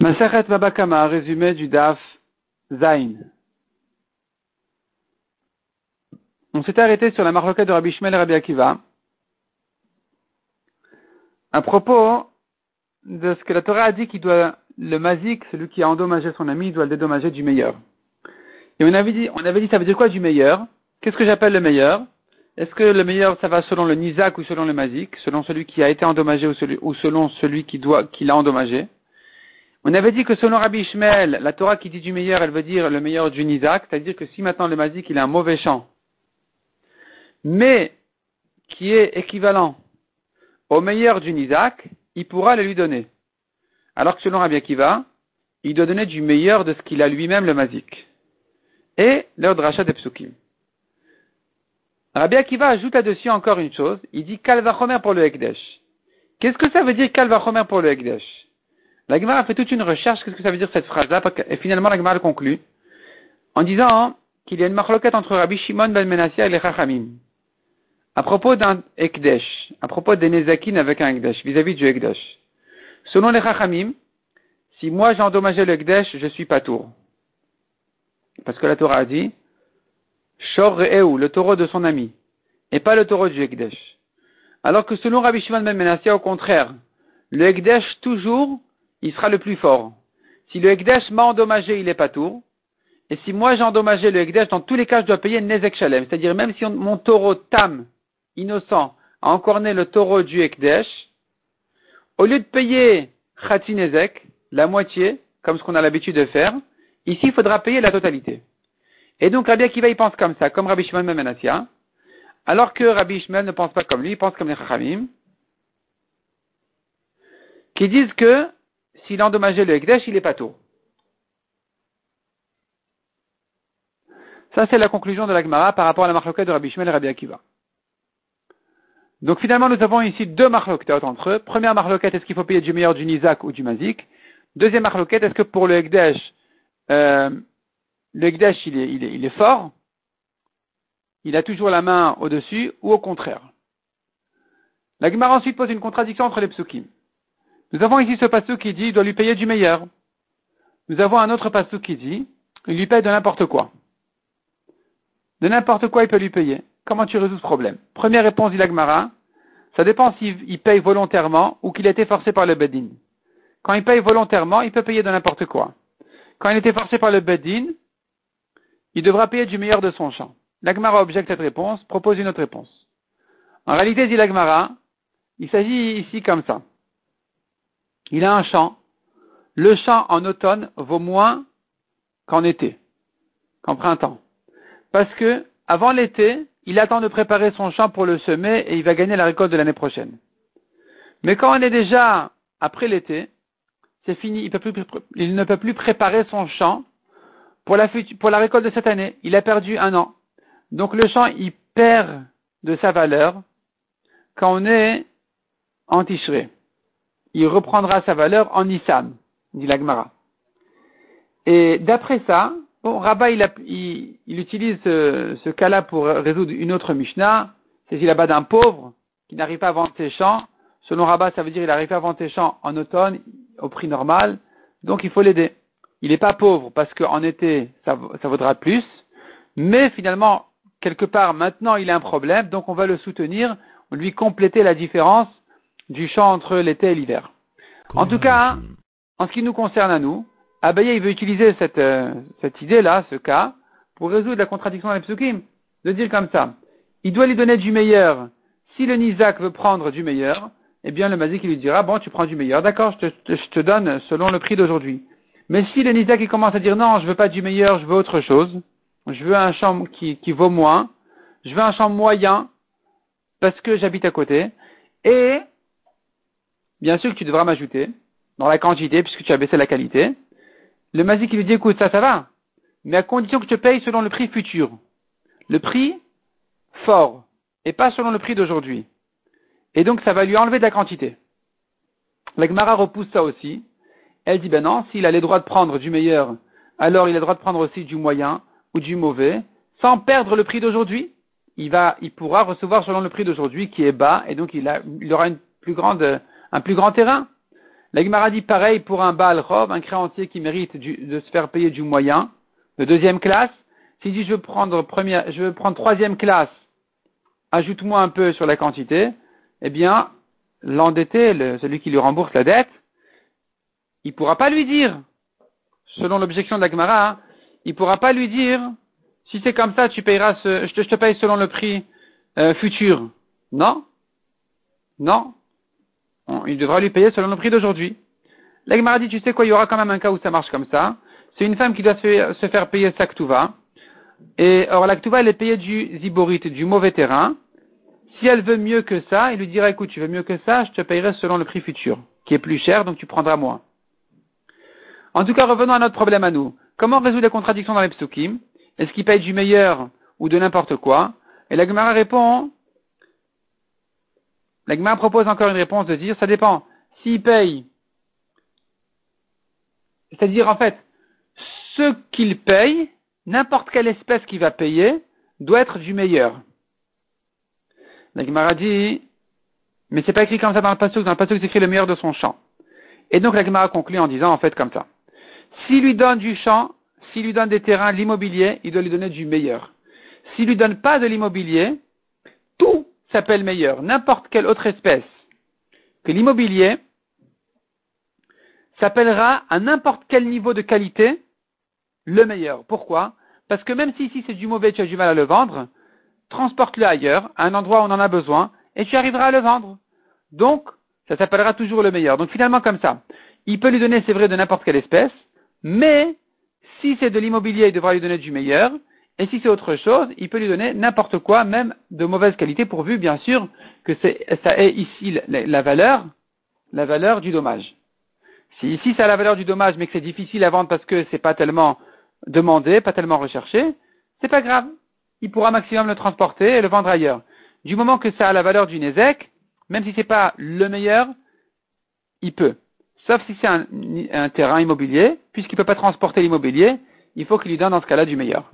Masachet Babakama, résumé du DAF Zain. On s'était arrêté sur la marloquette de Rabbi Shmuel Rabbi Akiva. À propos de ce que la Torah a dit qu'il doit, le mazik, celui qui a endommagé son ami, doit le dédommager du meilleur. Et on avait dit, on avait dit, ça veut dire quoi du meilleur? Qu'est-ce que j'appelle le meilleur? Est-ce que le meilleur, ça va selon le nizak ou selon le mazik, selon celui qui a été endommagé ou, ou selon celui qui doit, qui l'a endommagé? On avait dit que selon Rabbi Ishmael, la Torah qui dit du meilleur, elle veut dire le meilleur du nizak, c'est-à-dire que si maintenant le mazik, il a un mauvais champ, mais qui est équivalent au meilleur du nizak, il pourra le lui donner. Alors que selon Rabbi Akiva, il doit donner du meilleur de ce qu'il a lui-même le mazik. Et de rachat des psukim. Rabbi Akiva ajoute là-dessus encore une chose. Il dit Kalvachomer pour le Ekdesh. Qu'est-ce que ça veut dire Kalvachomer pour le Ekdesh La Gemara fait toute une recherche. Qu'est-ce que ça veut dire cette phrase-là Et finalement, la Gemara conclut en disant qu'il y a une marloquette entre Rabbi Shimon ben Menassia et les Chachamim. À propos d'un Ekdesh, à propos des Nezakin avec un Ekdesh, vis-à-vis du Ekdesh. Selon les Chachamim, si moi j'ai endommagé le Ekdesh, je suis pas tour. Parce que la Torah a dit, Shor Re'eu, le taureau de son ami, et pas le taureau du Ekdesh. Alors que selon Rabbi Shimon ben Menassia, au contraire, le Ekdesh toujours, il sera le plus fort. Si le Ekdesh m'a endommagé, il est pas tour. Et si moi j'ai endommagé le Ekdesh, dans tous les cas, je dois payer Nezek Shalem. C'est-à-dire, même si mon taureau tam, innocent, a encore né le taureau du Ekdesh, au lieu de payer Khati Nezek, la moitié, comme ce qu'on a l'habitude de faire, ici, il faudra payer la totalité. Et donc Rabbi Akiva, il pense comme ça, comme Rabbi Shimon Memenassia, alors que Rabbi Shmuel ne pense pas comme lui, il pense comme les Chachamim, qui disent que s'il a endommagé le Ekdesh, il est pas tôt. Ça, c'est la conclusion de la Gemara par rapport à la marloquette de Rabbi Shmuel et Rabbi Akiva. Donc finalement, nous avons ici deux marloquettes entre eux. Première marloquette, est-ce qu'il faut payer du meilleur du Nizak ou du Mazik? Deuxième marloquette, est-ce que pour le Ekdesh, euh, le Ekdesh, il est, il, est, il est fort? Il a toujours la main au-dessus ou au contraire? La Gemara ensuite pose une contradiction entre les psukim. Nous avons ici ce passou qui dit il doit lui payer du meilleur. Nous avons un autre passou qui dit il lui paye de n'importe quoi. De n'importe quoi, il peut lui payer. Comment tu résous ce problème? Première réponse, dit l'Agmara, ça dépend s'il paye volontairement ou qu'il a été forcé par le Bedin. Quand il paye volontairement, il peut payer de n'importe quoi. Quand il été forcé par le Bedin, il devra payer du meilleur de son champ. L'Agmara objecte cette réponse, propose une autre réponse. En réalité, dit l'Agmara, il s'agit ici comme ça. Il a un champ. Le champ en automne vaut moins qu'en été, qu'en printemps. Parce que, avant l'été, il attend de préparer son champ pour le semer et il va gagner la récolte de l'année prochaine. Mais quand on est déjà après l'été, c'est fini, il, ne peut plus préparer son champ pour la, récolte de cette année. Il a perdu un an. Donc le champ, il perd de sa valeur quand on est en Il reprendra sa valeur en Issam, dit l'Agmara. Et d'après ça, Bon, Rabat, il, utilise ce, cas-là pour résoudre une autre Mishnah. C'est il là-bas d'un pauvre qui n'arrive pas à vendre ses champs. Selon Rabat, ça veut dire qu'il n'arrive pas à vendre ses champs en automne au prix normal. Donc il faut l'aider. Il n'est pas pauvre parce qu'en été, ça, ça vaudra plus. Mais finalement, quelque part, maintenant, il a un problème. Donc on va le soutenir, on lui compléter la différence du champ entre l'été et l'hiver. En tout cas, en ce qui nous concerne à nous, Abaye, veut utiliser cette, euh, cette idée-là, ce cas, pour résoudre la contradiction dans les psukim, de dire comme ça. Il doit lui donner du meilleur. Si le Nizak veut prendre du meilleur, eh bien le Mazik lui dira, bon, tu prends du meilleur, d'accord, je te, je te donne selon le prix d'aujourd'hui. Mais si le Nizak il commence à dire, non, je veux pas du meilleur, je veux autre chose, je veux un champ qui, qui vaut moins, je veux un champ moyen, parce que j'habite à côté, et, bien sûr que tu devras m'ajouter, dans la quantité, puisque tu as baissé la qualité, le mazik lui dit écoute, ça, ça va, mais à condition que tu payes selon le prix futur. Le prix fort, et pas selon le prix d'aujourd'hui. Et donc ça va lui enlever de la quantité. La Gemara repousse ça aussi. Elle dit ben non, s'il a les droits de prendre du meilleur, alors il a le droit de prendre aussi du moyen ou du mauvais, sans perdre le prix d'aujourd'hui. Il va, il pourra recevoir selon le prix d'aujourd'hui qui est bas, et donc il, aura une plus grande, un plus grand terrain. La Gemara dit pareil pour un Baal Rov, un créancier qui mérite de se faire payer du moyen, de deuxième classe. S'il dit je veux prendre première, je veux prendre troisième classe, ajoute-moi un peu sur la quantité, eh bien, l'endetté, celui qui lui rembourse la dette, il pourra pas lui dire, selon l'objection de la Gemara, hein, il pourra pas lui dire, si c'est comme ça, tu payeras ce, je te, je paye selon le prix euh, futur. Non, non, il devra lui payer selon le prix d'aujourd'hui. La Gemara dit, tu sais quoi, il y aura quand même un cas où ça marche comme ça. C'est une femme qui doit se faire payer sa ktuva. Et or la ktuva, elle est payée du ziborite, du mauvais terrain. Si elle veut mieux que ça, il lui dira, écoute, tu veux mieux que ça, je te payerai selon le prix futur, qui est plus cher, donc tu prendras moins. En tout cas, revenons à notre problème à nous. Comment résoudre les contradictions dans les psukim? Est-ce qu'il paye du meilleur ou de n'importe quoi? Et la Gemara répond, la Gemara propose encore une réponse de dire, ça dépend. S'il paye, c'est-à-dire en fait, ce qu'il paye, n'importe quelle espèce qu'il va payer, doit être du meilleur. La dit, mais c'est pas écrit comme ça dans le passage, dans le passage c'est écrit le meilleur de son champ. Et donc la conclut en disant en fait comme ça. S'il lui donne du champ, s'il lui donne des terrains, l'immobilier, il doit lui donner du meilleur. S'il lui donne pas de l'immobilier, tout s'appelle meilleur, n'importe quelle autre espèce que l'immobilier s'appellera à n'importe quel niveau de qualité le meilleur. Pourquoi? Parce que même si ici c'est du mauvais, tu as du mal à le vendre, transporte-le ailleurs, à un endroit où on en a besoin, et tu arriveras à le vendre. Donc, ça s'appellera toujours le meilleur. Donc finalement comme ça, il peut lui donner, c'est vrai, de n'importe quelle espèce, mais si c'est de l'immobilier, il devra lui donner du meilleur, et si c'est autre chose, il peut lui donner n'importe quoi, même de mauvaise qualité, pourvu, bien sûr, que ça ait ici la, valeur, la valeur du dommage. Si ici ça a la valeur du dommage, mais que c'est difficile à vendre parce que c'est pas tellement demandé, pas tellement recherché, c'est pas grave. Il pourra maximum le transporter et le vendre ailleurs. Du moment que ça a la valeur du Nézek, même si c'est pas le meilleur, il peut. Sauf si c'est un, un terrain immobilier, puisqu'il peut pas transporter l'immobilier, il faut qu'il lui donne dans ce cas-là du meilleur.